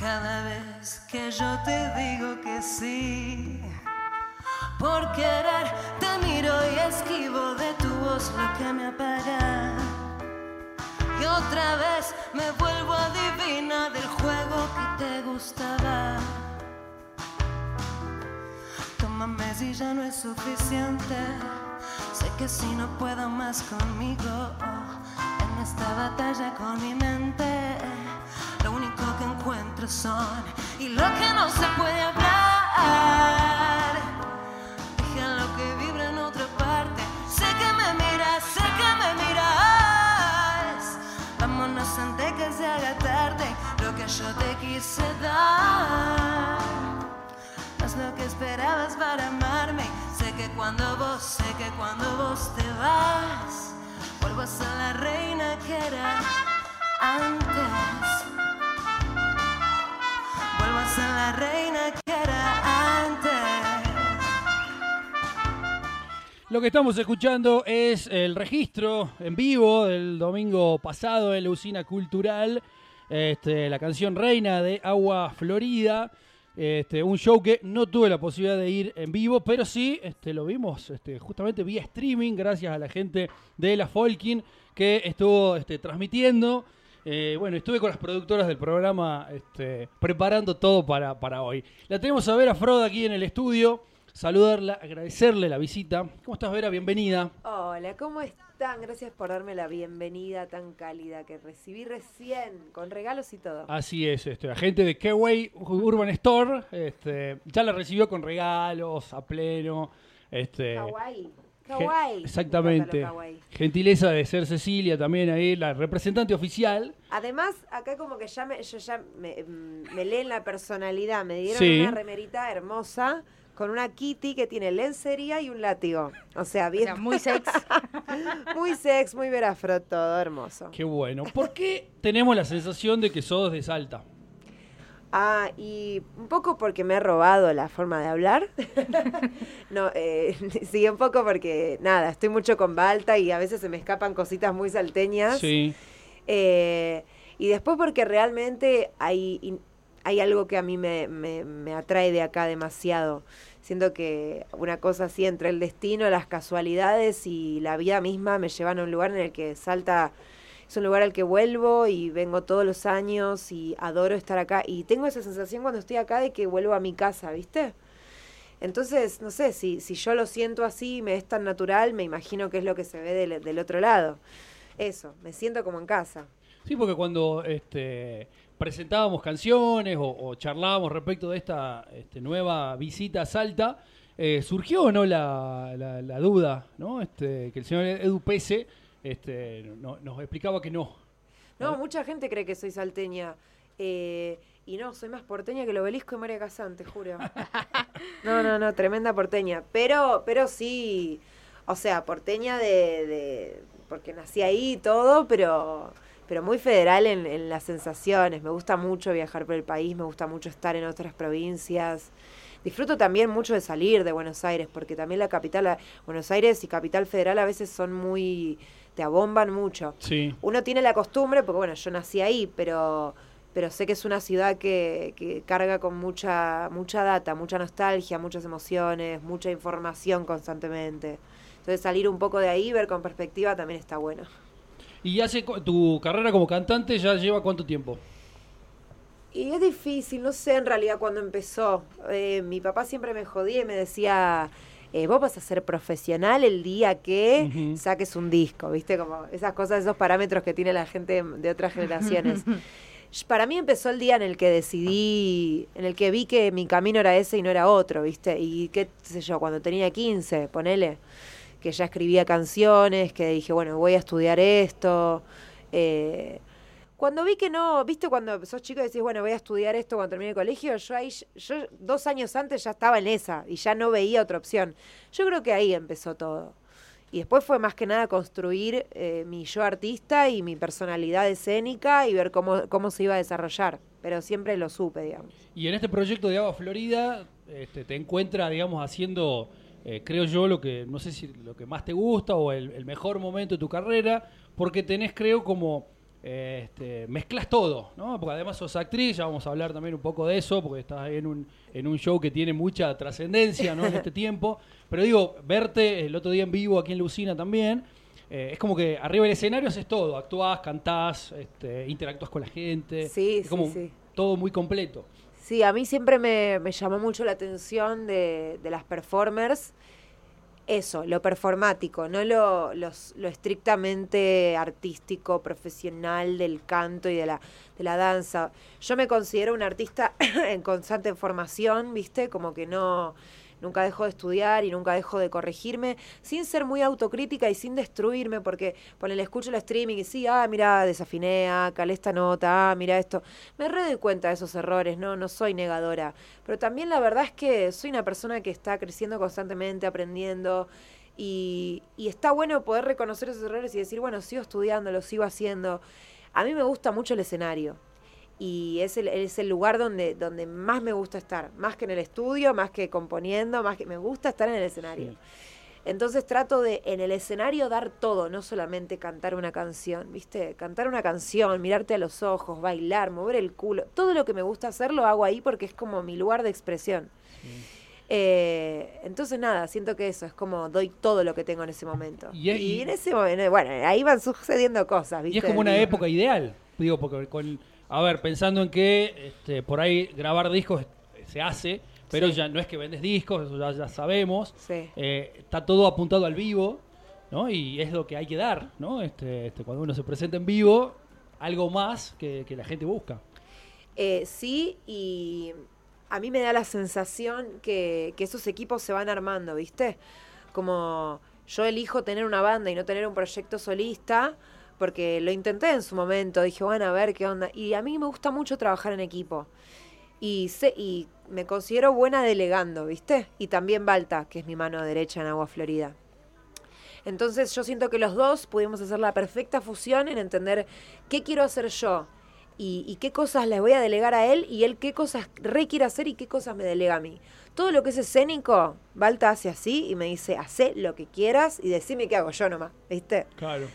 Cada vez que yo te digo que sí, por querer te miro y esquivo de tu voz lo que me apaga. Y otra vez me vuelvo adivina del juego que te gustaba. Tómame si ya no es suficiente. Sé que si no puedo más conmigo en esta batalla con mi mente, lo único que encuentro son y lo que no se puede hablar. Déjalo que vibre en otra parte. Sé que me miras, sé que me miras. Vámonos antes que se haga tarde. Lo que yo te quise dar. No es lo que esperabas para amarme. Sé que cuando vos, sé que cuando vos te vas, vuelvo a la reina que era antes. Lo que estamos escuchando es el registro en vivo del domingo pasado en la usina cultural. Este, la canción Reina de Agua Florida. Este, un show que no tuve la posibilidad de ir en vivo, pero sí este, lo vimos justamente vía streaming, gracias a la gente de la Folkin que estuvo transmitiendo. Eh, bueno, estuve con las productoras del programa este, preparando todo para, para hoy. La tenemos a ver a Froda aquí en el estudio. Saludarla, agradecerle la visita. ¿Cómo estás, Vera? Bienvenida. Hola, ¿cómo están? Gracias por darme la bienvenida tan cálida que recibí recién, con regalos y todo. Así es, este, la gente de Keway Urban Store este, ya la recibió con regalos a pleno. Este. Kawaii. Me Exactamente. kawaii. Gentileza de ser Cecilia también ahí, la representante oficial. Además, acá como que ya me, yo ya me, mm, me leen la personalidad. Me dieron Sí. una remerita hermosa con una kitty que tiene lencería y un látigo. O sea, O bien, sea, muy sex. muy sex, muy verafro, todo hermoso. Qué bueno. ¿Por qué tenemos la sensación de que sos de Salta? Ah, y un poco porque me he robado la forma de hablar. no, eh, sí, un poco porque, nada, estoy mucho con Balta y a veces se me escapan cositas muy salteñas. Sí. Eh, y después porque realmente hay, hay algo que a mí me, me- me atrae de acá demasiado. Siento que una cosa así entre el destino, las casualidades y la vida misma me llevan a un lugar en el que Salta es un lugar al que vuelvo y vengo todos los años y adoro estar acá. Y tengo esa sensación cuando estoy acá de que vuelvo a mi casa, ¿viste? Entonces, no sé, si, si yo lo siento así y me es tan natural, me imagino que es lo que se ve del, otro lado. Eso, me siento como en casa. Sí, porque cuando este, presentábamos canciones o, o charlábamos respecto de esta este, nueva visita a Salta, eh, surgió no la, la- la duda, ¿no? Este, que el señor Edu Pese este, no- nos explicaba que no. No, mucha gente cree que soy salteña. eh, y no, soy más porteña que el obelisco y María Casán, te juro. No, no, no, tremenda porteña. Pero, pero sí, o sea, porteña de, de porque nací ahí y todo, pero, pero muy federal en, en las sensaciones. Me gusta mucho viajar por el país, me gusta mucho estar en otras provincias. Disfruto también mucho de salir de Buenos Aires, porque también la capital, Buenos Aires y Capital Federal a veces son muy, te abomban mucho Sí. uno tiene la costumbre, porque bueno, yo nací ahí, pero, pero sé que es una ciudad que, que carga con mucha, mucha data, mucha nostalgia, muchas emociones, mucha información constantemente. Entonces salir un poco de ahí, ver con perspectiva, también está bueno. ¿Y hace tu carrera como cantante ya lleva cuánto tiempo? Y es difícil, no sé en realidad cuándo empezó. Eh, mi papá siempre me jodía y me decía, eh, vos vas a ser profesional el día que saques un disco, ¿viste? Como esas cosas, esos parámetros que tiene la gente de otras generaciones. Para mí empezó el día en el que decidí, en el que vi que mi camino era ese y no era otro, ¿viste? Y qué sé yo, cuando tenía 15, ponele, que ya escribía canciones, que dije, bueno, voy a estudiar esto. eh, cuando vi que no, viste, cuando sos chico y decís, bueno, voy a estudiar esto cuando termine el colegio, yo ahí, yo dos años antes ya estaba en esa y ya no veía otra opción. Yo creo que ahí empezó todo. Y después fue más que nada construir eh, mi yo artista y mi personalidad escénica y ver cómo, cómo se iba a desarrollar. Pero siempre lo supe, digamos. Y en este proyecto de Agua Florida este, te encuentra, digamos, haciendo, eh, creo yo, lo que, no sé si lo que más te gusta o el, el mejor momento de tu carrera, porque tenés, creo, como este, mezclas todo, ¿no? Porque además sos actriz, ya vamos a hablar también un poco de eso, porque estás en un, en un show que tiene mucha trascendencia, ¿no? En este tiempo. Pero digo, verte el otro día en vivo aquí en Lucina también, eh, es como que arriba del escenario haces todo, actuás, cantás, este, interactúas con la gente. Sí, es como sí, sí. todo muy completo. Sí, a mí siempre me, me llamó mucho la atención de, de las performers eso, lo performático, no lo, lo estrictamente artístico, profesional del canto y de la, de la danza. Yo me considero una artista en constante formación, ¿viste? Como que no, nunca dejo de estudiar y nunca dejo de corregirme, sin ser muy autocrítica y sin destruirme, porque ponele, escucho el streaming y sí, ah, mira, desafiné, ah, calé esta nota, ah, mira esto. Me re doy cuenta de esos errores, no, no soy negadora. Pero también la verdad es que soy una persona que está creciendo constantemente, aprendiendo. Y, y está bueno poder reconocer esos errores y decir, bueno, sigo estudiando, lo sigo haciendo. A mí me gusta mucho el escenario y es el, es el lugar donde, donde más me gusta estar, más que en el estudio, más que componiendo, más que me gusta estar en el escenario. Sí. Entonces trato de en el escenario dar todo, no solamente cantar una canción, ¿viste? Cantar una canción, mirarte a los ojos, bailar, mover el culo, todo lo que me gusta hacer lo hago ahí porque es como mi lugar de expresión. Eh, entonces nada, siento que eso es como doy todo lo que tengo en ese momento. Y Y, es- y- en ese momento, bueno, ahí van sucediendo cosas, ¿viste? Y es como una época ideal, digo, porque con, a ver, pensando en que este, por ahí grabar discos se hace, pero Sí. ya no es que vendes discos, eso ya, ya sabemos, Sí. Eh, está todo apuntado al vivo, ¿no? Y es lo que hay que dar, ¿no? Este, este, cuando uno se presenta en vivo, algo más que, que la gente busca. Eh, sí, y a mí me da la sensación que, que esos equipos se van armando, ¿viste? Como yo elijo tener una banda y no tener un proyecto solista, porque lo intenté en su momento, dije, bueno, a ver qué onda. Y a mí me gusta mucho trabajar en equipo. Y, sé, y me considero buena delegando, ¿viste? Y también Balta, que es mi mano derecha en Agua Florida. Entonces yo siento que los dos pudimos hacer la perfecta fusión en entender qué quiero hacer yo y, qué cosas le voy a delegar a él y él qué cosas re quiere hacer y qué cosas me delega a mí. Todo lo que es escénico, Balta hace así y me dice, hacé lo que quieras y decime qué hago yo nomás, ¿viste? Claro.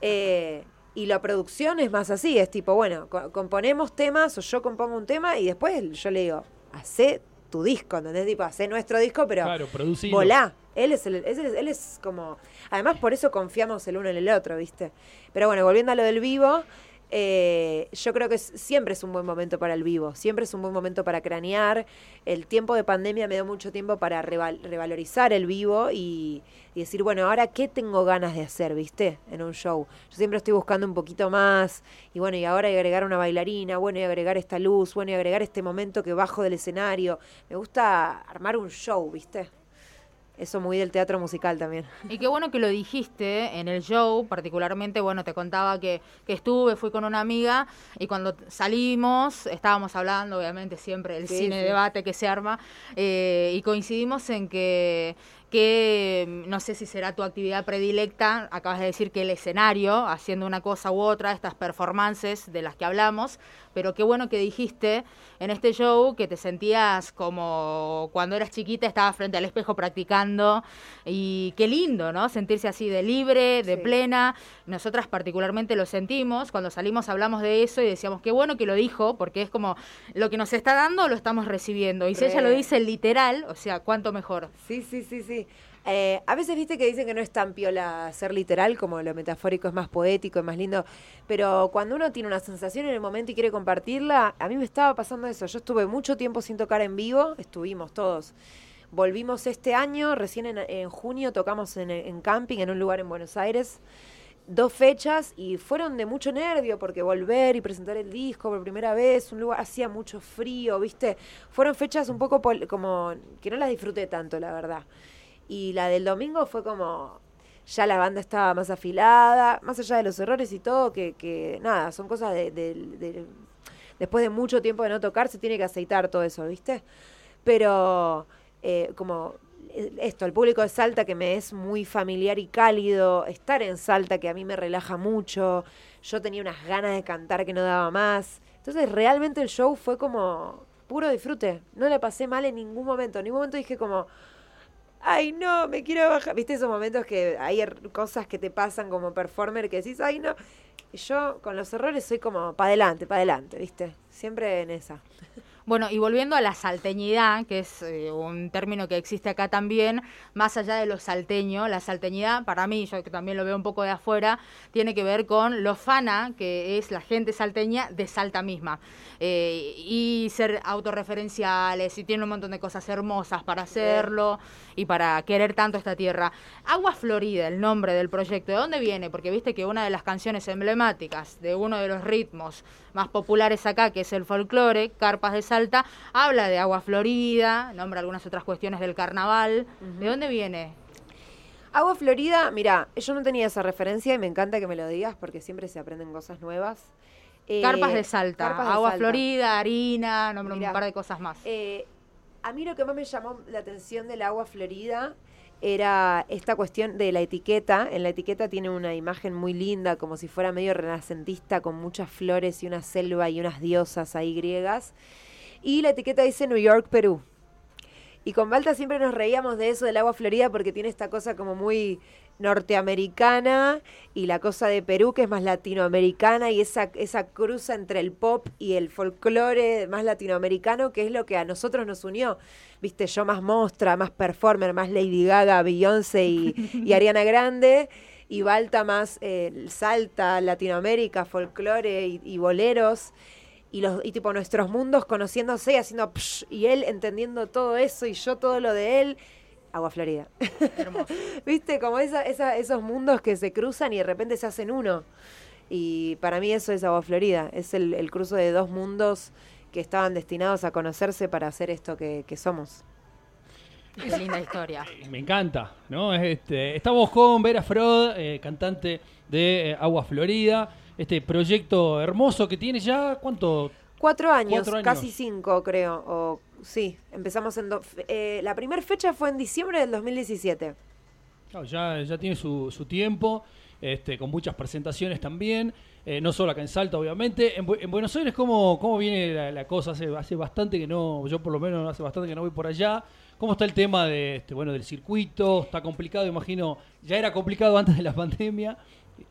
Eh, y la producción es más así, es tipo, bueno, co- componemos temas o yo compongo un tema y después yo le digo, hacé tu disco, ¿entendés? Tipo, hacé nuestro disco, pero Claro, producilo. volá. Él es, el, es el- él es como... Además, por eso confiamos el uno en el otro, ¿viste? Pero bueno, volviendo a lo del vivo, eh, yo creo que siempre es un buen momento para el vivo, siempre es un buen momento para cranear. El tiempo de pandemia me dio mucho tiempo para reval- revalorizar el vivo y, y decir, bueno, ahora qué tengo ganas de hacer, ¿viste? En un show. Yo siempre estoy buscando un poquito más y bueno, y ahora agregar una bailarina, bueno, y agregar esta luz, bueno, y agregar este momento que bajo del escenario. Me gusta armar un show, ¿viste? Eso muy del teatro musical también. Y qué bueno que lo dijiste en el show, particularmente, bueno, te contaba que, que estuve, fui con una amiga y cuando salimos estábamos hablando, obviamente, siempre del Sí, cine sí. debate que se arma eh, y coincidimos en que, que no sé si será tu actividad predilecta, acabas de decir que el escenario, haciendo una cosa u otra, estas performances de las que hablamos, pero qué bueno que dijiste en este show que te sentías como cuando eras chiquita, estabas frente al espejo practicando y qué lindo, ¿no? Sentirse así de libre, de Sí. plena. Nosotras particularmente lo sentimos, cuando salimos hablamos de eso y decíamos qué bueno que lo dijo, porque es como lo que nos está dando lo estamos recibiendo. Y si ella lo dice literal, o sea, cuánto mejor. Sí, sí, sí, sí. Eh, a veces viste que dicen que no es tan piola ser literal, como lo metafórico es más poético, es más lindo, pero cuando uno tiene una sensación en el momento y quiere compartirla, a mí me estaba pasando eso. Yo estuve mucho tiempo sin tocar en vivo, estuvimos todos. Volvimos este año, recién en, junio tocamos en, en camping, en un lugar en Buenos Aires, dos fechas y fueron de mucho nervio porque volver y presentar el disco por primera vez, un lugar hacía mucho frío, ¿viste? Fueron fechas un poco como que no las disfruté tanto, la verdad. Y la del domingo fue como ya la banda estaba más afilada, más allá de los errores y todo, que, que nada, son cosas de, de- de- después de mucho tiempo de no tocar, se tiene que aceitar todo eso, ¿viste? Pero eh, como eh, esto, el público de Salta que me es muy familiar y cálido, estar en Salta que a mí me relaja mucho, yo tenía unas ganas de cantar que no daba más. Entonces realmente el show fue como puro disfrute, no le pasé mal en ningún momento, en ningún momento dije como, ay no, me quiero bajar, viste esos momentos que hay er- cosas que te pasan como performer que decís, ay no, Y yo con los errores soy como para adelante, para adelante, ¿viste? Siempre en esa. Bueno, y volviendo a la salteñidad, que es eh, un término que existe acá también, más allá de lo salteño, la salteñidad, para mí, yo que también lo veo un poco de afuera, tiene que ver con lo fana, que es la gente salteña de Salta misma. Eh, y ser autorreferenciales, y tiene un montón de cosas hermosas para hacerlo y para querer tanto esta tierra. Agua Florida, el nombre del proyecto, ¿de dónde viene? Porque viste que una de las canciones emblemáticas de uno de los ritmos más populares acá, que es el folclore, Carpas de Salta, habla de agua florida, nombra algunas otras cuestiones del carnaval. ¿De dónde viene? Agua Florida, mira, yo no tenía esa referencia y me encanta que me lo digas porque siempre se aprenden cosas nuevas. Eh, carpas de Salta, agua florida, harina, nombra un par de cosas más. Eh, a mí lo que más me llamó la atención del agua florida era esta cuestión de la etiqueta. En la etiqueta tiene una imagen muy linda, como si fuera medio renacentista, con muchas flores y una selva y unas diosas ahí griegas. Y la etiqueta dice New York, Perú. Y con Balta siempre nos reíamos de eso del agua florida porque tiene esta cosa como muy norteamericana y la cosa de Perú que es más latinoamericana y esa, esa cruza entre el pop y el folclore más latinoamericano que es lo que a nosotros nos unió. Viste, yo más mostra, más performer, más Lady Gaga, Beyoncé y, Ariana Grande y Balta más eh, salta, Latinoamérica, folclore y, boleros y los y tipo nuestros mundos conociéndose y haciendo y él entendiendo todo eso y yo todo lo de él Agua Florida. Hermoso. ¿Viste? Como esa, esos mundos que se cruzan y de repente se hacen uno. Y para mí eso es Agua Florida. Es el, el cruce de dos mundos que estaban destinados a conocerse para hacer esto que, somos. Qué linda historia. Me encanta, ¿no? Este, estamos con Vera Frod, eh, cantante de eh, Agua Florida. Este proyecto hermoso que tiene ya, ¿cuánto? Cuatro años, casi cinco creo, o sí, empezamos en... Eh, la primera fecha fue en diciembre del 2017. ya, ya tiene su, su tiempo, este, con muchas presentaciones también, eh, no solo acá en Salta, obviamente. En, Buenos Aires, ¿cómo, cómo viene la, cosa? Hace, hace bastante que no, yo por lo menos hace bastante que no voy por allá. ¿Cómo está el tema de, este, bueno, del circuito? ¿Está complicado? Imagino, ya era complicado antes de la pandemia.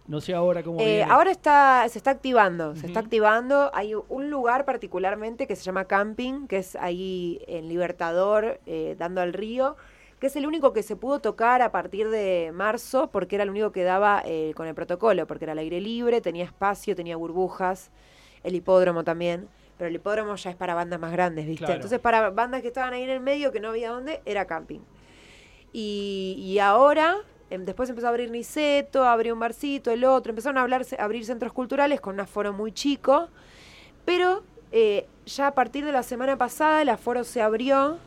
No sé ahora cómo. Eh, ahora está, se está activando, se está activando. Hay un lugar particularmente que se llama Camping, que es ahí en Libertador, eh, dando al río, que es el único que se pudo tocar a partir de marzo, porque era el único que daba eh, con el protocolo, porque era al aire libre, tenía espacio, tenía burbujas, el hipódromo también. Pero el hipódromo ya es para bandas más grandes, ¿viste? Entonces, para bandas que estaban ahí en el medio, que no había dónde, era camping. Y, y ahora después empezó a abrir Niceto, abrió un barcito, el otro. Empezaron a, hablarse, a abrir centros culturales con un aforo muy chico. Pero eh, ya a partir de la semana pasada el aforo se abrió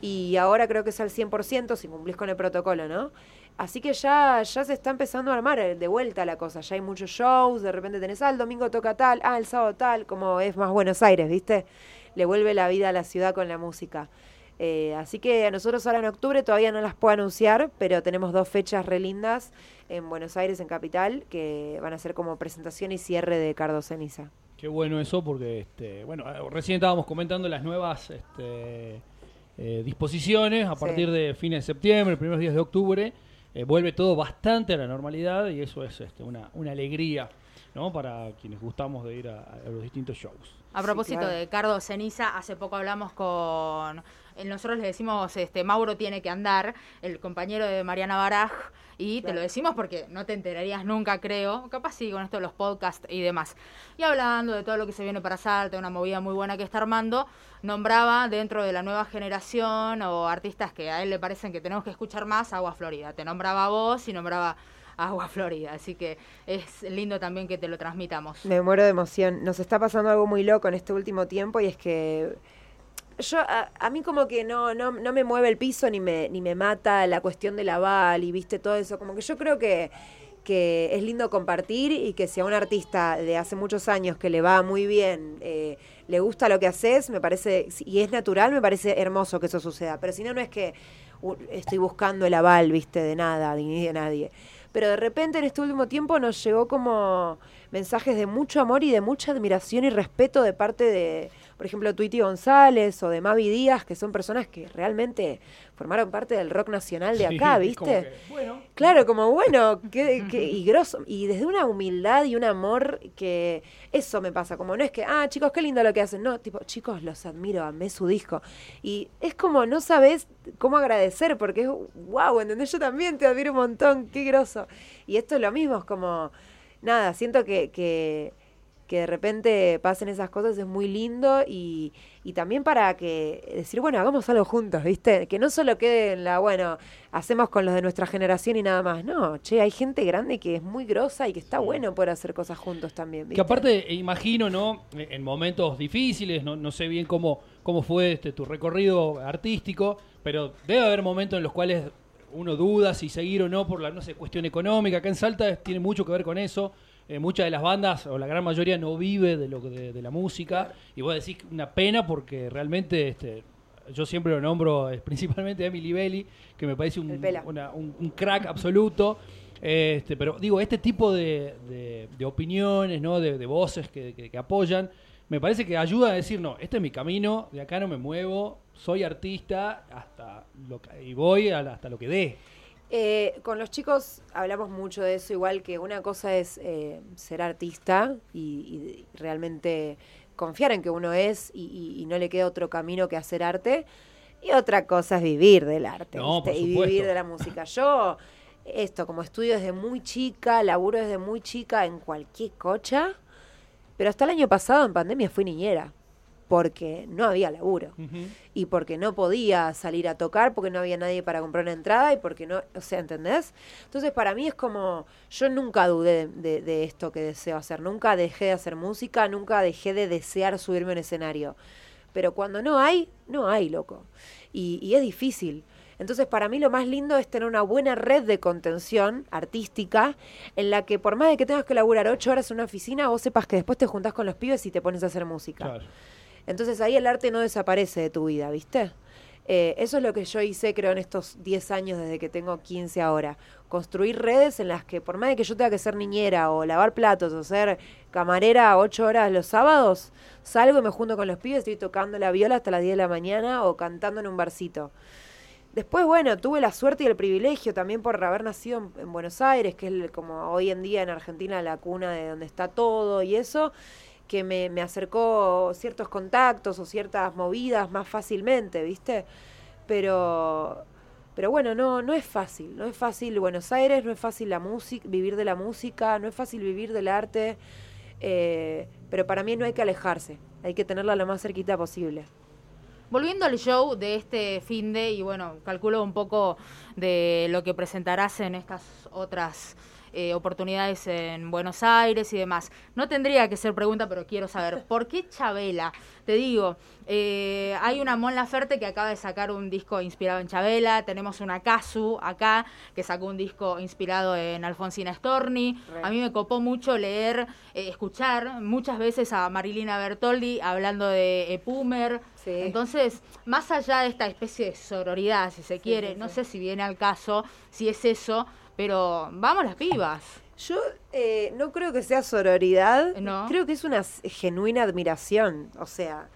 y ahora creo que es al 100% si cumplís con el protocolo, ¿no? Así que ya, ya se está empezando a armar eh, de vuelta la cosa. Ya hay muchos shows, de repente tenés, ah, el domingo toca tal, ah, el sábado tal, como es más Buenos Aires, ¿viste? Le vuelve la vida a la ciudad con la música. Eh, así que a nosotros ahora en octubre todavía no las puedo anunciar, pero tenemos dos fechas re lindas en Buenos Aires, en Capital, que van a ser como presentación y cierre de Cardo Ceniza. Qué bueno eso, porque este, bueno, eh, recién estábamos comentando las nuevas este, eh, disposiciones a partir de fines de septiembre, primeros días de octubre. vuelve todo bastante a la normalidad y eso es este, una, una alegría ¿no? para quienes gustamos de ir a, los distintos shows. A propósito de Cardo Ceniza, hace poco hablamos con nosotros le decimos, este, Mauro tiene que andar, el compañero de Mariana Baraj, y te lo decimos porque no te enterarías nunca, creo, capaz sí, con esto de los podcasts y demás. Y hablando de todo lo que se viene para Salta, una movida muy buena que está armando, nombraba dentro de la nueva generación o artistas que a él le parecen que tenemos que escuchar más, Agua Florida. Te nombraba a vos y nombraba Agua Florida. Así que es lindo también que te lo transmitamos. Me muero de emoción. Nos está pasando algo muy loco en este último tiempo y es que yo a, mí como que no, no, no me mueve el piso ni me, ni me mata la cuestión de la y viste todo eso. Como que yo creo que, que es lindo compartir y que si a un artista de hace muchos años que le va muy bien, eh, le gusta lo que haces, me parece, y es natural, me parece hermoso que eso suceda. Pero si no, no es que estoy buscando el aval, viste, de nada, ni de nadie. Pero de repente en este último tiempo nos llegó como mensajes de mucho amor y de mucha admiración y respeto de parte de por ejemplo, Twitty González o de Mavi Díaz, que son personas que realmente formaron parte del rock nacional de acá, ¿viste? que, bueno, Claro, como bueno, que, que- y grosso, y desde una humildad y un amor que eso me pasa, como no es que, ah, chicos, qué lindo lo que hacen, no, tipo, chicos, los admiro, amé su disco. Y es como, no sabes cómo agradecer, porque es, wow, ¿entendés? Yo también te admiro un montón, qué grosso. Y esto es lo mismo, es como, nada, siento que, que, que de repente pasen esas cosas es muy lindo y, y también para que decir, bueno, hagamos algo juntos, ¿viste? Que no solo quede en la, bueno, hacemos con los de nuestra generación y nada más. No, che, hay gente grande que es muy grosa y que está bueno poder hacer cosas juntos también, ¿viste? Que aparte, eh, imagino, ¿no? En momentos difíciles, no, no sé bien cómo, cómo fue este, tu recorrido artístico, pero debe haber momentos en los cuales uno duda si seguir o no por la, no sé, cuestión económica. Acá en Salta tiene mucho que ver con eso. Eh, muchas de las bandas, o la gran mayoría, no vive de, lo, que- de, de la música. Y vos decís una pena porque realmente este, yo siempre lo nombro eh, principalmente a Emily Belli, que me parece un, una- un- un crack absoluto. Este, pero digo, este tipo de, de- de opiniones, ¿no? de, de voces que, que- que apoyan, me parece que ayuda a decir, no, este es mi camino, de acá no me muevo, soy artista hasta lo que- y voy a la- hasta lo que dé. Eh, con los chicos hablamos mucho de eso, igual que una cosa es eh, ser artista y, y realmente confiar en que uno es y, y- y no le queda otro camino que hacer arte. Y otra cosa es vivir del arte y vivir de la música. Yo, esto, como estudio desde muy chica, laburo desde muy chica en cualquier cocha, pero hasta el año pasado en pandemia fui niñera, porque no había laburo y porque no podía salir a tocar, porque no había nadie para comprar una entrada y porque no, o sea, ¿entendés? Entonces para mí es como, yo nunca dudé de, de- de esto que deseo hacer, nunca dejé de hacer música, nunca dejé de desear subirme a un escenario, pero cuando no hay, no hay, loco, y, y es difícil. Entonces, para mí lo más lindo es tener una buena red de contención artística en la que por más de que tengas que laburar ocho horas en una oficina, vos sepas que después te juntás con los pibes y te pones a hacer música. Claro. Entonces ahí el arte no desaparece de tu vida, ¿viste? Eh, eso es lo que yo hice, creo, en estos 10 años desde que tengo 15 ahora. Construir redes en las que, por más de que yo tenga que ser niñera o lavar platos o ser camarera 8 horas los sábados, salgo y me junto con los pibes, estoy tocando la viola hasta las 10 de la mañana o cantando en un barcito. Después, bueno, tuve la suerte y el privilegio también por haber nacido en, en Buenos Aires, que es como hoy en día en Argentina la cuna de donde está todo y eso, que me, me acercó ciertos contactos o ciertas movidas más fácilmente, ¿viste? Pero, pero bueno, no, no es fácil, no es fácil Buenos Aires, no es fácil la música, vivir de la música, no es fácil vivir del arte, eh, pero para mí no hay que alejarse, hay que tenerla lo más cerquita posible. Volviendo al show de este fin de, y bueno, calculo un poco de lo que presentarás en estas otras eh, oportunidades en Buenos Aires y demás. No tendría que ser pregunta, pero quiero saber, ¿por qué Chabela? Te digo, eh, hay una Mon Laferte que acaba de sacar un disco inspirado en Chabela, tenemos una Casu acá que sacó un disco inspirado en Alfonsina Storni. Re. A mí me copó mucho leer, eh, escuchar muchas veces a Marilina Bertoldi hablando de Epumer. Sí. Entonces, más allá de esta especie de sororidad, si se Sí, quiere, sí, no sé si viene al caso, si es eso, pero vamos las pibas. Yo eh, no creo que sea sororidad, No. creo que es una genuina admiración. O sea,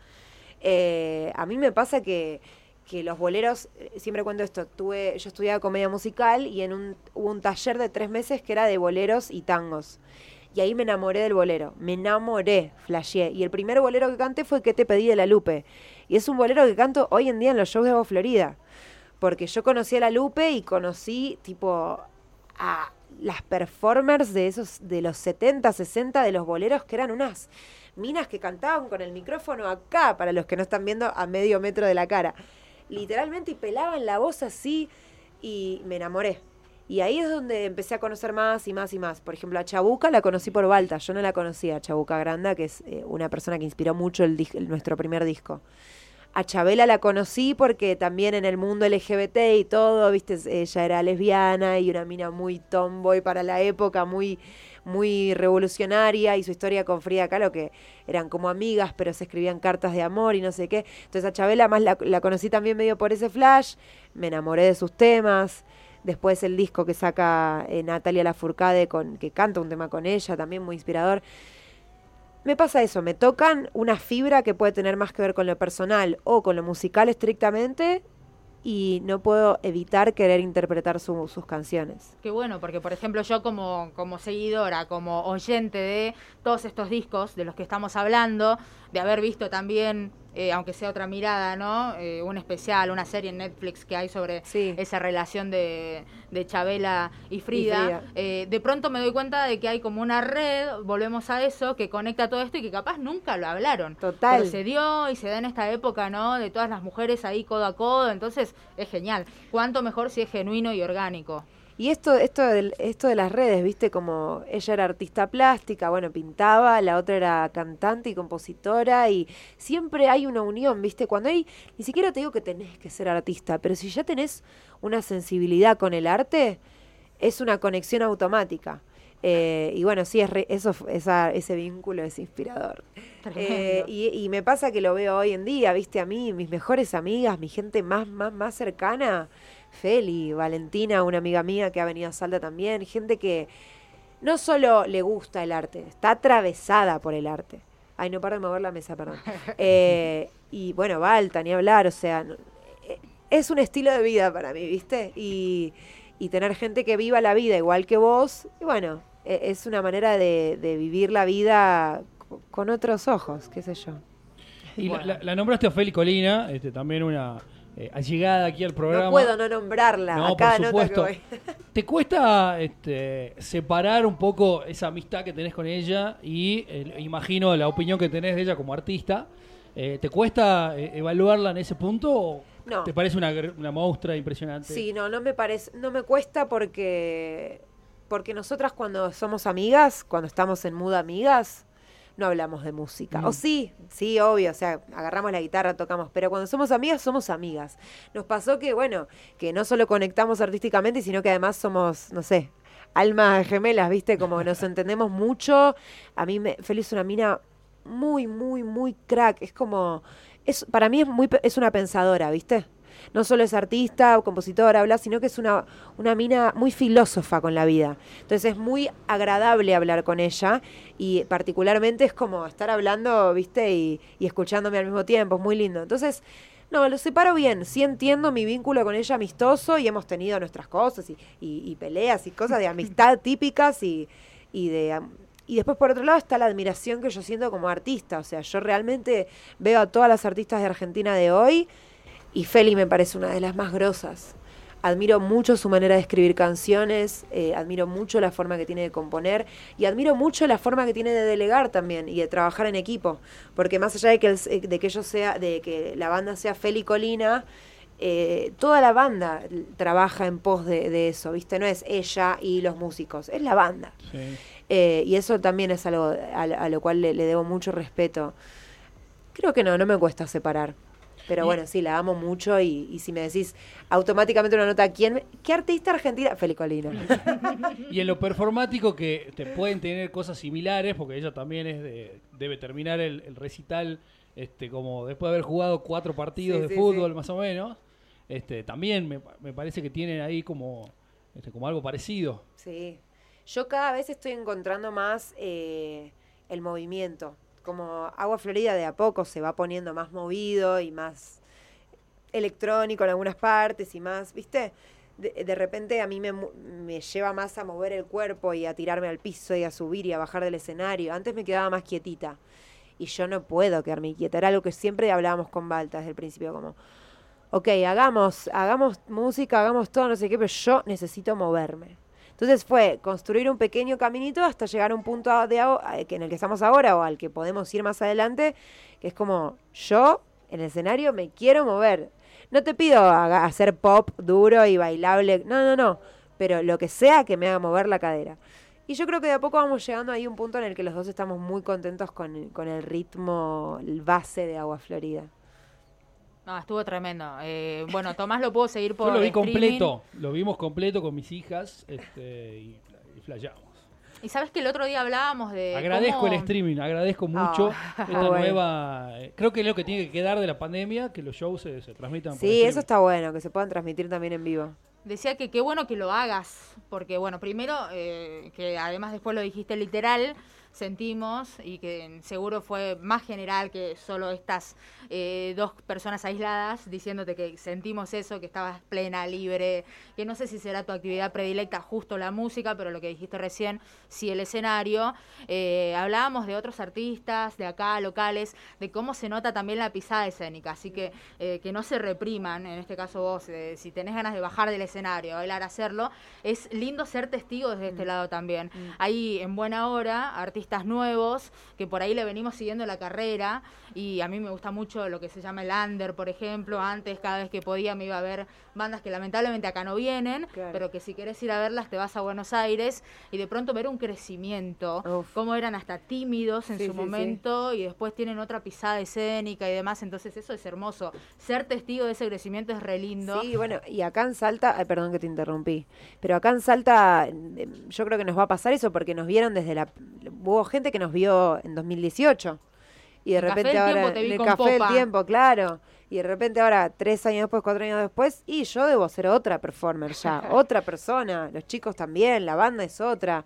eh, a mí me pasa que, que los boleros, eh, siempre cuento esto, tuve, yo estudiaba comedia musical y en un, hubo un taller de tres meses que era de boleros y tangos. Y ahí me enamoré del bolero, me enamoré, flasheé. Y el primer bolero que canté fue Que te pedí de la Lupe. Y es un bolero que canto hoy en día en los shows de Voz Florida. Porque yo conocí a la Lupe y conocí tipo a las performers de esos de los 70, 60 de los boleros que eran unas minas que cantaban con el micrófono acá para los que no están viendo a medio metro de la cara. Literalmente y pelaban la voz así y me enamoré. Y ahí es donde empecé a conocer más y más y más. Por ejemplo, a Chabuca la conocí por Balta. Yo no la conocía, Chabuca Granda, que es eh, una persona que inspiró mucho el- nuestro primer disco. A Chabela la conocí porque también en el mundo LGBT y todo, viste, ella era lesbiana y una mina muy tomboy para la época, muy, muy revolucionaria y su historia con Frida Kahlo que eran como amigas pero se escribían cartas de amor y no sé qué. Entonces a Chabela más la, conocí también medio por ese flash, me enamoré de sus temas. Después el disco que saca eh, Natalia Lafourcade con que canta un tema con ella, también muy inspirador. Me pasa eso, me tocan una fibra que puede tener más que ver con lo personal o con lo musical estrictamente y no puedo evitar querer interpretar su- sus canciones. Qué bueno, porque por ejemplo yo como, como seguidora, como oyente de todos estos discos de los que estamos hablando, de haber visto también, eh, aunque sea otra mirada, ¿no? Eh, un especial, una serie en Netflix que hay sobre Sí. esa relación de, de Chabela y Frida, Frida. eh, de pronto me doy cuenta de que hay como una red, volvemos a eso, que conecta todo esto y que capaz nunca lo hablaron. Total. Pero se dio y se da en esta época, ¿no? De todas las mujeres ahí codo a codo, entonces es genial. Cuánto mejor si es genuino y orgánico. Y esto, esto, del- esto de las redes, viste, como ella era artista plástica, bueno, pintaba, la otra era cantante y compositora, y siempre hay una unión, viste, cuando hay, ni siquiera te digo que tenés que ser artista, pero si ya tenés una sensibilidad con el arte, es una conexión automática. Eh, y bueno, sí, es re- eso, esa, ese vínculo es inspirador. Eh, y, y me pasa que lo veo hoy en día, viste, a mí, mis mejores amigas, mi gente más, más, más cercana, Feli, Valentina, una amiga mía que ha venido a Salta también, gente que no solo le gusta el arte, está atravesada por el arte. Ay, no paro de mover la mesa, perdón. Eh, y bueno, Balta, ni hablar, o sea, no- es un estilo de vida para mí, ¿viste? Y, y tener gente que viva la vida igual que vos, y bueno, e- es una manera de, de vivir la vida co- con otros ojos, qué sé yo. Y la- Bueno. la, la nombraste a Feli Colina, este, también una eh, allegada aquí al programa. No puedo no nombrarla No, a cada por nota que supuesto. voy. ¿Te cuesta este, separar un poco esa amistad que tenés con ella y eh, imagino la opinión que tenés de ella como artista? Eh, ¿Te cuesta eh, evaluarla en ese punto o No. te parece una, una monstrua impresionante? Sí, no, no me parece, no me cuesta porque porque nosotras cuando somos amigas, cuando estamos en mood amigas, no hablamos de música. Mm. O sí, sí, obvio, o sea, agarramos la guitarra, tocamos, pero cuando somos amigas, somos amigas. Nos pasó que, bueno, que no solo conectamos artísticamente, sino que además somos, no sé, almas gemelas, ¿viste? Como nos entendemos mucho. A mí, me, Feli es una mina muy, muy, muy crack. Es como, es, para mí es, muy, es una pensadora, ¿viste? No solo es artista o compositora, habla, sino que es una, una mina muy filósofa con la vida. Entonces es muy agradable hablar con ella y particularmente es como estar hablando, ¿viste? Y, escuchándome al mismo tiempo, es muy lindo. Entonces, no, lo separo bien. Sí entiendo mi vínculo con ella amistoso y hemos tenido nuestras cosas y, y- y peleas y cosas de amistad típicas y, y de... y después, por otro lado, está la admiración que yo siento como artista. O sea, yo realmente veo a todas las artistas de Argentina de hoy y Feli me parece una de las más grosas. Admiro mucho su manera de escribir canciones, eh, admiro mucho la forma que tiene de componer y admiro mucho la forma que tiene de delegar también y de trabajar en equipo. Porque más allá de que, el- de que ellos sea, de que la banda sea Feli Colina, eh, toda la banda trabaja en pos de, de eso, ¿viste? No es ella y los músicos, es la banda. Sí. Eh, y eso también es algo a, a lo cual le, le debo mucho respeto. Creo que no, no me cuesta separar. Pero Y- bueno, sí, la amo mucho y, y si me decís automáticamente una nota, ¿quién? me- ¿Qué artista argentina? Feli Colina. Y en lo performático que te pueden tener cosas similares, porque ella también es de, debe terminar el, el recital este, como después de haber jugado cuatro partidos Sí, de sí, fútbol sí. más o menos. Este, también me, me parece que tienen ahí como, este, como algo parecido. Sí. Yo cada vez estoy encontrando más eh, el movimiento. Como Agua Florida de a poco se va poniendo más movido y más electrónico en algunas partes y más, ¿viste? De, repente a mí me, me lleva más a mover el cuerpo y a tirarme al piso y a subir y a bajar del escenario. Antes me quedaba más quietita. Y yo no puedo quedarme quieta. Era algo que siempre hablábamos con Balta desde el principio, como, ok, hagamos, hagamos música, hagamos todo, no sé qué, pero yo necesito moverme. Entonces fue construir un pequeño caminito hasta llegar a un punto de, en el que estamos ahora o al que podemos ir más adelante, que es como yo en el escenario me quiero mover. No te pido hacer pop duro y bailable, no, no, no, pero lo que sea que me haga mover la cadera. Y yo creo que de a poco vamos llegando ahí a un punto en el que los dos estamos muy contentos con, con el ritmo, el base de Agua Florida. No, estuvo tremendo. Eh, bueno, Tomás lo puedo seguir por Yo lo vi streaming. completo, lo vimos completo con mis hijas este, y, y flasheamos. Y sabes que el otro día hablábamos de. Agradezco cómo- el streaming, agradezco mucho Ah, esta bueno. nueva... eh, Creo que es lo que tiene que quedar de la pandemia, que los shows se, se transmitan por Sí, eso está bueno, que se puedan transmitir también en vivo. Decía que qué bueno que lo hagas, porque bueno, primero, eh, que además después lo dijiste literal, sentimos y que seguro fue más general que solo estas eh, dos personas aisladas diciéndote que sentimos eso, que estabas plena, libre, que no sé si será tu actividad predilecta justo la música, pero lo que dijiste recién, sí el escenario. Eh, hablábamos de otros artistas de acá, locales, de cómo se nota también la pisada escénica, así que eh, que no se repriman, en este caso vos, si tenés ganas de bajar del escenario, bailar, hacerlo, es lindo ser testigo desde este mm. lado también. Mm. Hay en buena hora artistas nuevos, que por ahí le venimos siguiendo la carrera, y a mí me gusta mucho lo que se llama el under, por ejemplo. Antes, cada vez que podía, me iba a ver bandas que lamentablemente acá no vienen, pero que si quieres ir a verlas, te vas a Buenos Aires y de pronto ver un crecimiento, cómo eran hasta tímidos en su momento y después tienen otra pisada escénica y demás. Entonces, eso es hermoso. Ser testigo de ese crecimiento es re lindo. Sí, bueno, y acá en Salta, ay, perdón que te interrumpí, pero acá en Salta, em, yo creo que nos va a pasar eso porque nos vieron desde la hubo gente que nos vio en 2018 y de repente ahora en el café el tiempo, claro. Y de repente ahora, tres años después, cuatro años después, y yo debo ser otra performer ya, otra persona, los chicos también, la banda es otra.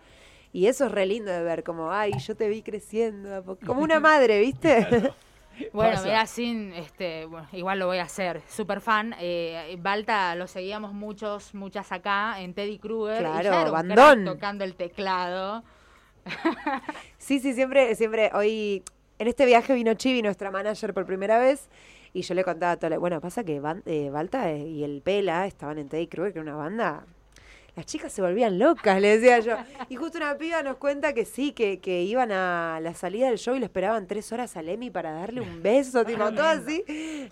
Y eso es re lindo de ver, como, ay, yo te vi creciendo, como una madre, ¿viste? Bueno, mira, sin, este, bueno, igual lo voy a hacer. Super fan. Eh, Balta lo seguíamos muchos, muchas acá en Teddy Kruger. Claro, bandón. Tocando el teclado. Sí, sí, siempre, siempre, hoy, en este viaje vino Chivi, nuestra manager, por primera vez, y yo le contaba todo, bueno, pasa que eh, Balta y el Pela estaban en Teddy Kruger, que era una banda las chicas se volvían locas, le decía yo. Y justo una piba nos cuenta que sí, que, que iban a la salida del show y le esperaban tres horas a Emi para darle un beso, tipo, todo así.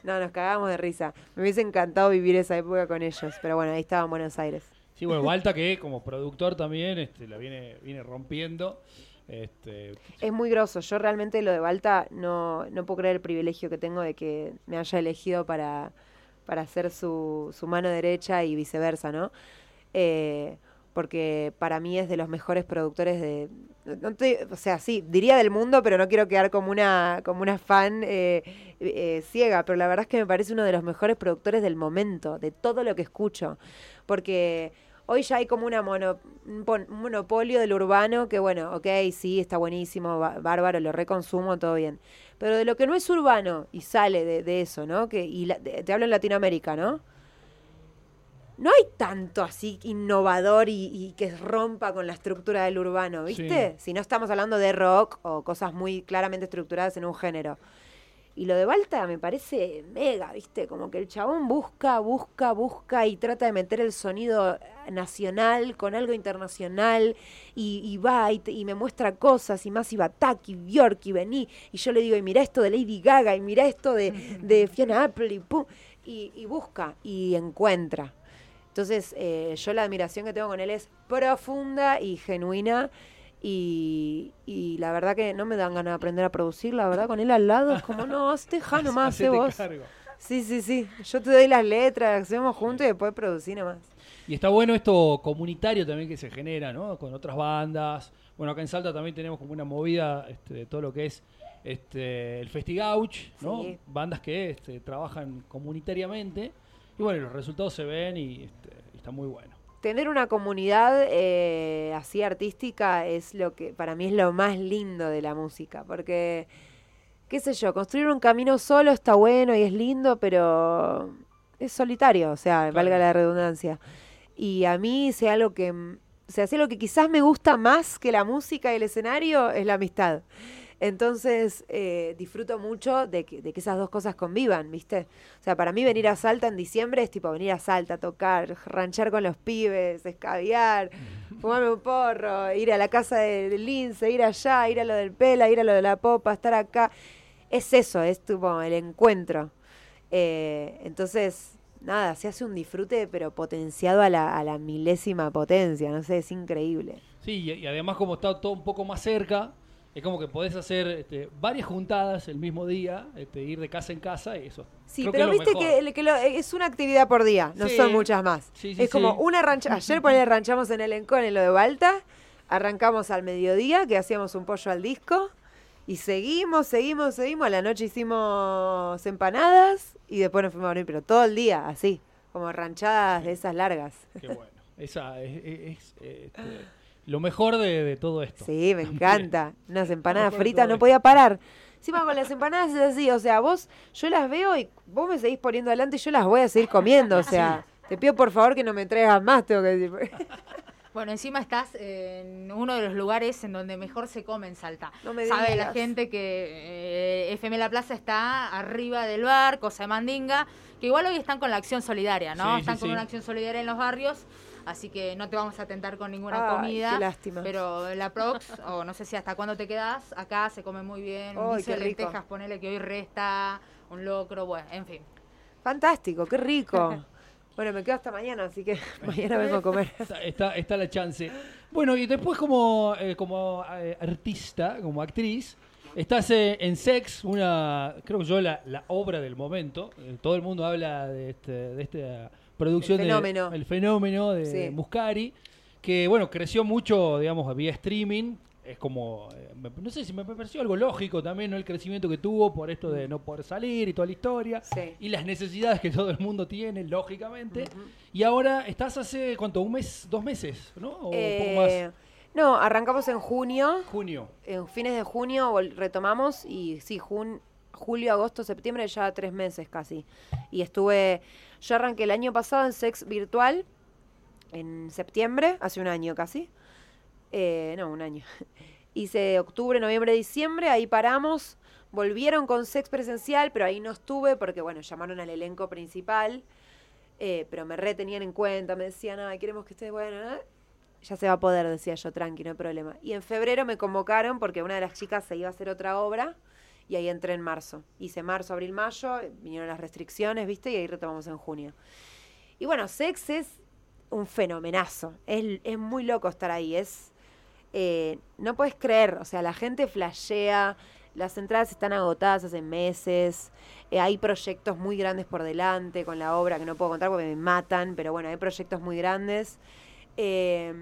No, nos cagábamos de risa. Me hubiese encantado vivir esa época con ellos, pero bueno, ahí estaba en Buenos Aires. Sí, bueno, Balta que como productor también este, la viene, viene rompiendo. Este... Es muy grosso. Yo realmente lo de Balta no, no puedo creer el privilegio que tengo de que me haya elegido para, para ser su, su mano derecha y viceversa, ¿no? Eh, porque para mí es de los mejores productores de... No o sea, sí, diría del mundo, pero no quiero quedar como una, como una fan eh, eh, ciega, pero la verdad es que me parece uno de los mejores productores del momento, de todo lo que escucho. Porque Hoy ya hay como una mono, un monopolio del urbano que, bueno, ok, sí, está buenísimo, bárbaro, lo reconsumo, todo bien. Pero de lo que no es urbano y sale de, eso, ¿no? Que, y te hablo en Latinoamérica, ¿no? No hay tanto así innovador y, que rompa con la estructura del urbano, ¿viste? Si no estamos hablando de rock o cosas muy claramente estructuradas en un género. Y lo de Balta me parece mega, ¿viste? Como que el chabón busca, busca, busca y trata de meter el sonido nacional con algo internacional y, va y, me muestra cosas y más y Batak y Bjork y vení y yo le digo, y mira esto de Lady Gaga y mira esto de, de Fiona Apple y, pum, y, busca y encuentra. Entonces eh, yo la admiración que tengo con él es profunda y genuina y, y, la verdad que no me dan ganas de aprender a producir, la verdad, con él al lado es como, no, deja nomás, sé vos. Sí, sí, sí. Yo te doy las letras, hacemos juntos y después producir nomás. Y está bueno esto comunitario también que se genera, ¿no? Con otras bandas. Bueno, acá en Salta también tenemos como una movida este, de todo lo que es este, el Festigauch, ¿no? Bandas que este, trabajan comunitariamente. Y bueno, los resultados se ven y, este, y está muy bueno tener una comunidad eh, así artística es lo que para mí es lo más lindo de la música, porque qué sé yo, construir un camino solo está bueno y es lindo, pero es solitario, o sea, valga la redundancia. Y a mí sea algo que, o sea, lo que quizás me gusta más que la música y el escenario es la amistad. Entonces eh, disfruto mucho de que, de que esas dos cosas convivan, ¿viste? O sea, para mí venir a Salta en diciembre es tipo venir a Salta, tocar, ranchar con los pibes, escabiar, fumarme un porro, ir a la casa del lince, ir allá, ir a lo del pela, ir a lo de la popa, estar acá. Es eso, es tipo el encuentro. Eh, entonces, nada, se hace un disfrute, pero potenciado a la, a la milésima potencia, no sé, es increíble. Sí, y además como está todo un poco más cerca, es como que podés hacer este, varias juntadas el mismo día, este, ir de casa en casa y eso. Sí, pero viste que, es una actividad por día, no son muchas más. es como una rancha. Ayer por ranchamos en el Encón en lo de Balta, arrancamos al mediodía, que hacíamos un pollo al disco, y seguimos, seguimos, seguimos. A la noche hicimos empanadas y después nos fuimos a dormir, pero todo el día, así, como ranchadas de esas largas. Qué bueno. Esa es, este, lo mejor de, de todo esto. Sí, me encanta. Unas empanadas fritas, no podía parar. Encima con las empanadas es así, o sea, vos, yo las veo y vos me seguís poniendo adelante y yo las voy a seguir comiendo, o sea, te pido por favor que no me traigas más, tengo que decir. Bueno, encima estás en uno de los lugares en donde mejor se come en Salta. No me Sabe la gente que eh, FM La Plaza está arriba del bar, cosa de mandinga, que igual hoy están con la acción solidaria, ¿no? Sí, sí, están con sí. una acción solidaria en los barrios, así que no te vamos a tentar con ninguna Ay, comida. qué lástima. Pero la Prox, o no sé si hasta cuándo te quedas, acá se come muy bien. Un Ay, guiso qué de rico. lentejas, ponele que hoy resta, un locro, bueno, en fin. Fantástico, qué rico. Bueno, me quedo hasta mañana, así que mañana vengo a comer. Está, está, está la chance. Bueno, y después como, eh, como eh, artista, como actriz, estás eh, en Sex, una, creo yo, la, la obra del momento. Eh, todo el mundo habla de, este, de esta producción El de- fenómeno. el fenómeno de Sí. Muscari, que bueno, creció mucho, digamos, vía streaming. Es como, eh, no sé si me pareció algo lógico también, ¿no? El crecimiento que tuvo por esto de no poder salir y toda la historia. Sí. Y las necesidades que todo el mundo tiene, lógicamente. Y ahora estás hace, ¿cuánto? ¿Un mes? ¿Dos meses? ¿No? ¿O un poco Eh, más? no, arrancamos en junio, Junio. en fines de junio retomamos y sí, jun- julio, agosto, septiembre, ya tres meses casi. Y estuve, yo arranqué el año pasado en Sex Virtual, en septiembre, hace un año casi. Eh, no, un año. Hice octubre, noviembre, diciembre, ahí paramos. Volvieron con Sex presencial, pero ahí no estuve porque, bueno, llamaron al elenco principal. eh, pero me retenían en cuenta, me decían, ay, queremos que estés bueno. ¿no?". Ya se va a poder, decía yo, tranqui, no hay problema. Y en febrero me convocaron porque una de las chicas se iba a hacer otra obra y ahí entré en marzo. Hice marzo, abril, mayo, vinieron las restricciones, ¿viste? Y ahí retomamos en junio. Y bueno, Sex es un fenomenazo. Es, es muy loco estar ahí. Es. eh, no puedes creer. O sea, la gente flashea. Las entradas están agotadas hace meses. eh, hay proyectos muy grandes por delante con la obra que no puedo contar porque me matan. Pero bueno, hay proyectos muy grandes. Eh,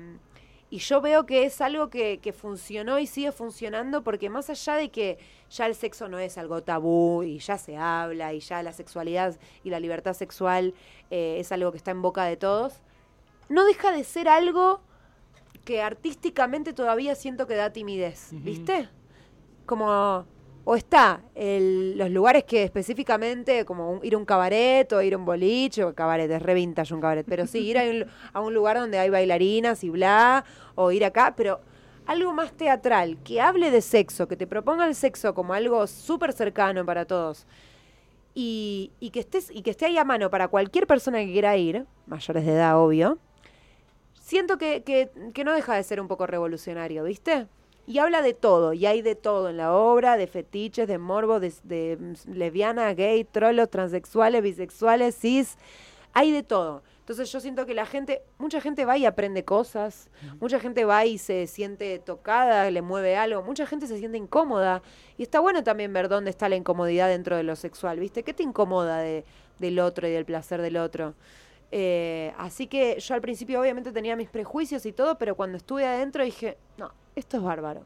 y yo veo que es algo que, que funcionó y sigue funcionando porque más allá de que ya el sexo no es algo tabú y ya se habla y ya la sexualidad y la libertad sexual eh, es algo que está en boca de todos, no deja de ser algo que artísticamente todavía siento que da timidez. ¿viste? Como, o está, el- los lugares que específicamente, como ir a un cabaret o ir a un boliche, o cabaret, es re un cabaret, pero sí, ir a un, a un lugar donde hay bailarinas y bla, o ir acá, pero algo más teatral, que hable de sexo, que te proponga el sexo como algo súper cercano para todos. Y, y que estés, y que esté ahí a mano para cualquier persona que quiera ir, mayores de edad, obvio, siento que, que, que no deja de ser un poco revolucionario, ¿viste? Y habla de todo, y hay de todo en la obra, de fetiches, de morbo, de, de mm, lesbiana, gay, trolos, transexuales, bisexuales, cis, hay de todo. Entonces yo siento que la gente, mucha gente va y aprende cosas, mucha gente va y se siente tocada, le mueve algo, mucha gente se siente incómoda. Y está bueno también ver dónde está la incomodidad dentro de lo sexual, ¿viste? ¿Qué te incomoda de, del otro y del placer del otro? Eh, así que yo al principio obviamente tenía mis prejuicios y todo, pero cuando estuve adentro dije, no, esto es bárbaro.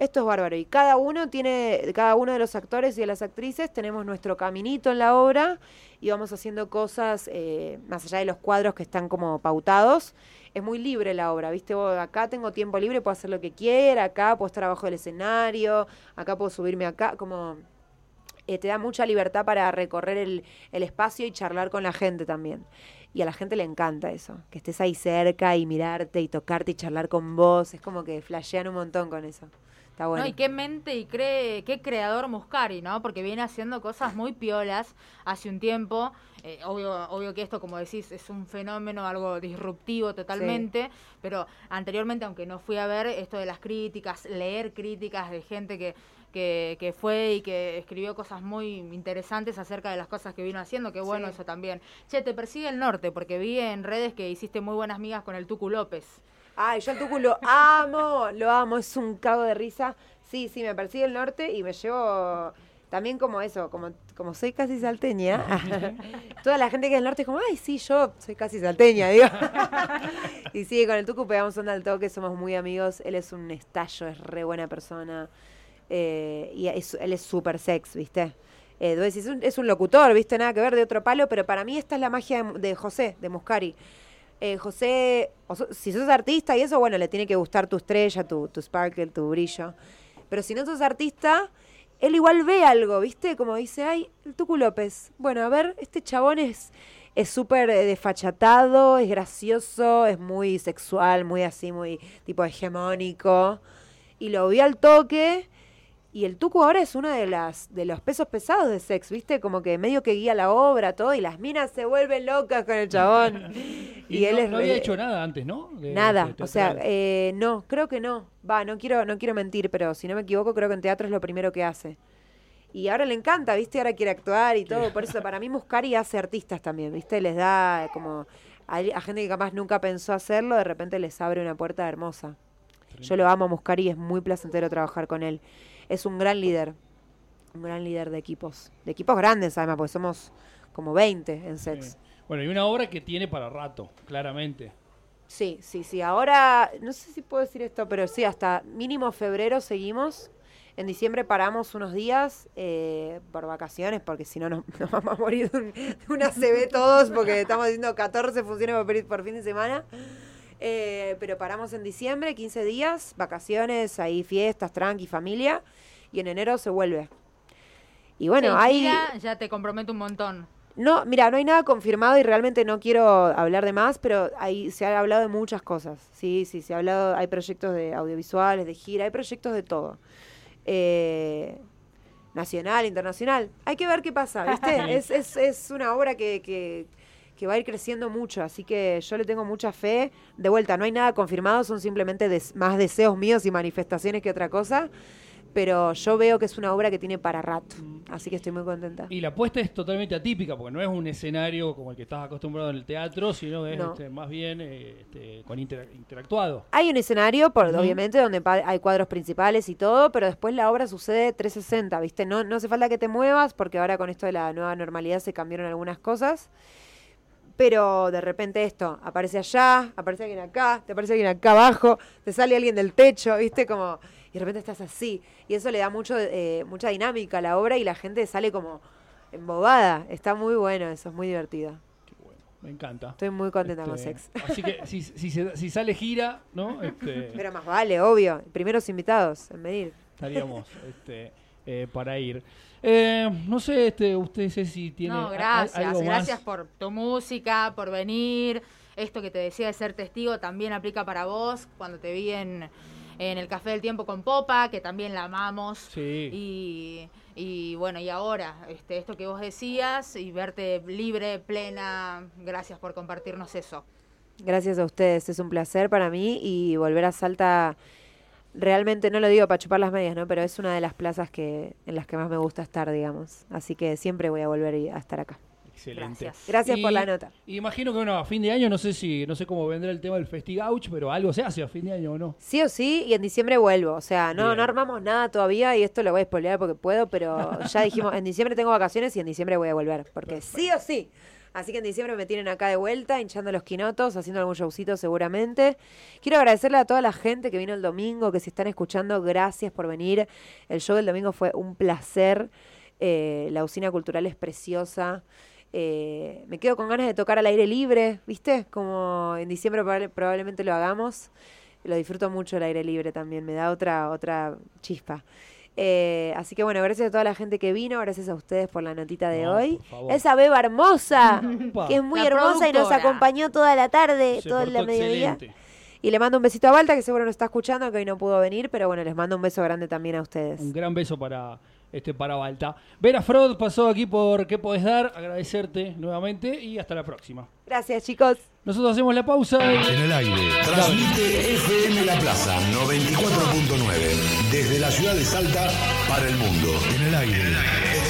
Esto es bárbaro. Y cada uno tiene, cada uno de los actores y de las actrices tenemos nuestro caminito en la obra y vamos haciendo cosas eh, más allá de los cuadros que están como pautados. Es muy libre la obra, ¿viste? Vos, acá tengo tiempo libre, puedo hacer lo que quiera, acá puedo estar abajo del escenario, acá puedo subirme acá, como eh, te da mucha libertad para recorrer el, el espacio y charlar con la gente también. Y a la gente le encanta eso, que estés ahí cerca y mirarte y tocarte y charlar con vos. Es como que flashean un montón con eso. Está bueno. No, y qué mente y cree, qué creador Muscari, ¿no? Porque viene haciendo cosas muy piolas hace un tiempo. Eh, obvio, obvio que esto, como decís, es un fenómeno, algo disruptivo totalmente. Pero anteriormente, aunque no fui a ver esto de las críticas, leer críticas de gente que, que, que fue y que escribió cosas muy interesantes acerca de las cosas que vino haciendo, que bueno Sí. eso también. Che, te persigue el norte, porque vi en redes que hiciste muy buenas migas con el Tucu López. Ay, yo al Tucu lo amo, lo amo, es un cago de risa. Sí, sí, me persigue el norte y me llevo también como eso, como, como soy casi salteña. Toda la gente que es del norte es como, ay, sí, yo soy casi salteña, digo. y sí, con el Tucu pegamos onda al toque, somos muy amigos. Él es un estallo, es re buena persona. Eh, y es- él es súper sex, ¿viste? Eh, es un, locutor, ¿viste? Nada que ver de otro palo, pero para mí esta es la magia de, José, de Muscari. Eh, José, si sos artista y eso, bueno, le tiene que gustar tu estrella, tu, tu sparkle, tu brillo. Pero si no sos artista, él igual ve algo, ¿viste? Como dice, ay, el Tucu López. Bueno, a ver, este chabón es es súper eh, desfachatado, es gracioso, es muy sexual, muy así, muy tipo hegemónico. Y lo vi al toque. Y el Tucu ahora es uno de las de los pesos pesados de sex, ¿viste? Como que medio que guía la obra, todo, y las minas se vuelven locas con el chabón. Y, y, él no, es no había re- hecho nada antes, ¿no? De- Nada, de o sea, eh, no, creo que no. Va, no quiero, no quiero mentir, pero si no me equivoco, creo que en teatro es lo primero que hace. Y ahora le encanta, ¿viste? Ahora quiere actuar y todo. Por eso, para mí, Muscari hace artistas también, ¿viste? Les da como. A, a gente que capaz nunca pensó hacerlo, de repente les abre una puerta hermosa. Yo lo amo a Muscari, es muy placentero trabajar con él. Es un gran líder. Un gran líder de equipos. De equipos grandes, además, porque somos como 20 en sex. Sí. Bueno, y una obra que tiene para rato, claramente. Sí, sí, sí. Ahora, no sé si puedo decir esto, pero sí, hasta mínimo febrero seguimos. En diciembre paramos unos días eh, por vacaciones, porque si no nos, nos vamos a morir de, un- de una CB todos, porque estamos haciendo 14 funciones por, por fin de semana. Eh, pero paramos en diciembre, 15 días, vacaciones, ahí fiestas, tranqui, familia, y en enero se vuelve. Y bueno, Sí, hay... ya te comprometo un montón. No, mira, no hay nada confirmado y realmente no quiero hablar de más, pero ahí se ha hablado de muchas cosas. Sí, sí, se ha hablado, hay proyectos de audiovisuales, de gira, hay proyectos de todo. Eh, nacional, internacional. Hay que ver qué pasa, ¿viste? es, es, es una obra que, que, que va a ir creciendo mucho, así que yo le tengo mucha fe. De vuelta, no hay nada confirmado, son simplemente des- más deseos míos y manifestaciones que otra cosa. Pero yo veo que es una obra que tiene para rato, así que estoy muy contenta. Y la apuesta es totalmente atípica, porque no es un escenario como el que estás acostumbrado en el teatro, sino es No. este, más bien eh, este, con intera- interactuado. Hay un escenario, por, obviamente, donde hay cuadros principales y todo, pero después la obra sucede 360, ¿viste? No, no hace falta que te muevas, porque ahora con esto de la nueva normalidad se cambiaron algunas cosas. Pero de repente esto, aparece allá, aparece alguien acá, te aparece alguien acá abajo, te sale alguien del techo, ¿viste? Como, y de repente estás así. Y eso le da mucho, eh, mucha dinámica a la obra y la gente sale como embobada. Está muy bueno, eso es muy divertido. Qué bueno, me encanta. Estoy muy contenta con Este, Sex. Así que si, si, si sale gira, ¿no? Este, Pero más vale, obvio. Primeros invitados en venir. estaríamos este, eh, para ir. Eh, no sé, este, usted sé si tiene No, a- a- gracias. más. Gracias por tu música, por venir. Esto que te decía de ser testigo también aplica para vos. Cuando te vi en, en el Café del Tiempo con Popa, que también la amamos. Sí. Y, y bueno, y ahora, este, esto que vos decías y verte libre, plena, gracias por compartirnos eso. Gracias a ustedes, es un placer para mí y volver a Salta, realmente no lo digo para chupar las medias, ¿no? Pero es una de las plazas que en las que más me gusta estar, digamos. Así que siempre voy a volver y- a estar acá. Excelente. Gracias. Gracias por la nota. y imagino que bueno, a fin de año, no sé si, no sé cómo vendrá el tema del FestiGouch, pero algo se hace a fin de año o no. Sí o sí, y en diciembre vuelvo. O sea, no, Bien. no armamos nada todavía y esto lo voy a spoilear porque puedo, pero ya dijimos, en diciembre tengo vacaciones y en diciembre voy a volver. Porque sí o sí. Así que en diciembre me tienen acá de vuelta, hinchando los quinotos, haciendo algún showcito seguramente. Quiero agradecerle a toda la gente que vino el domingo, que si están escuchando, gracias por venir. El show del domingo fue un placer. Eh, la usina cultural es preciosa. Eh, me quedo con ganas de tocar al aire libre, ¿viste? Como en diciembre probable- probablemente lo hagamos. Lo disfruto mucho el aire libre también, me da otra, otra chispa. Eh, así que bueno, gracias a toda la gente que vino, gracias a ustedes por la notita de No, hoy. Esa beba hermosa, Upa. que es muy La hermosa y nos acompañó toda la tarde, Se todo el portó mediodía. excelente. Y le mando un besito a Balta, que seguro nos está escuchando, que hoy no pudo venir, pero bueno, les mando un beso grande también a ustedes. Un gran beso para este para Balta. Vera Frod pasó aquí por ¿Qué podés dar? Agradecerte nuevamente y hasta la próxima. Gracias, chicos. Nosotros hacemos la pausa y... En el aire. Transmite FM La Plaza 94.9. Desde la ciudad de Salta para el mundo. En el aire.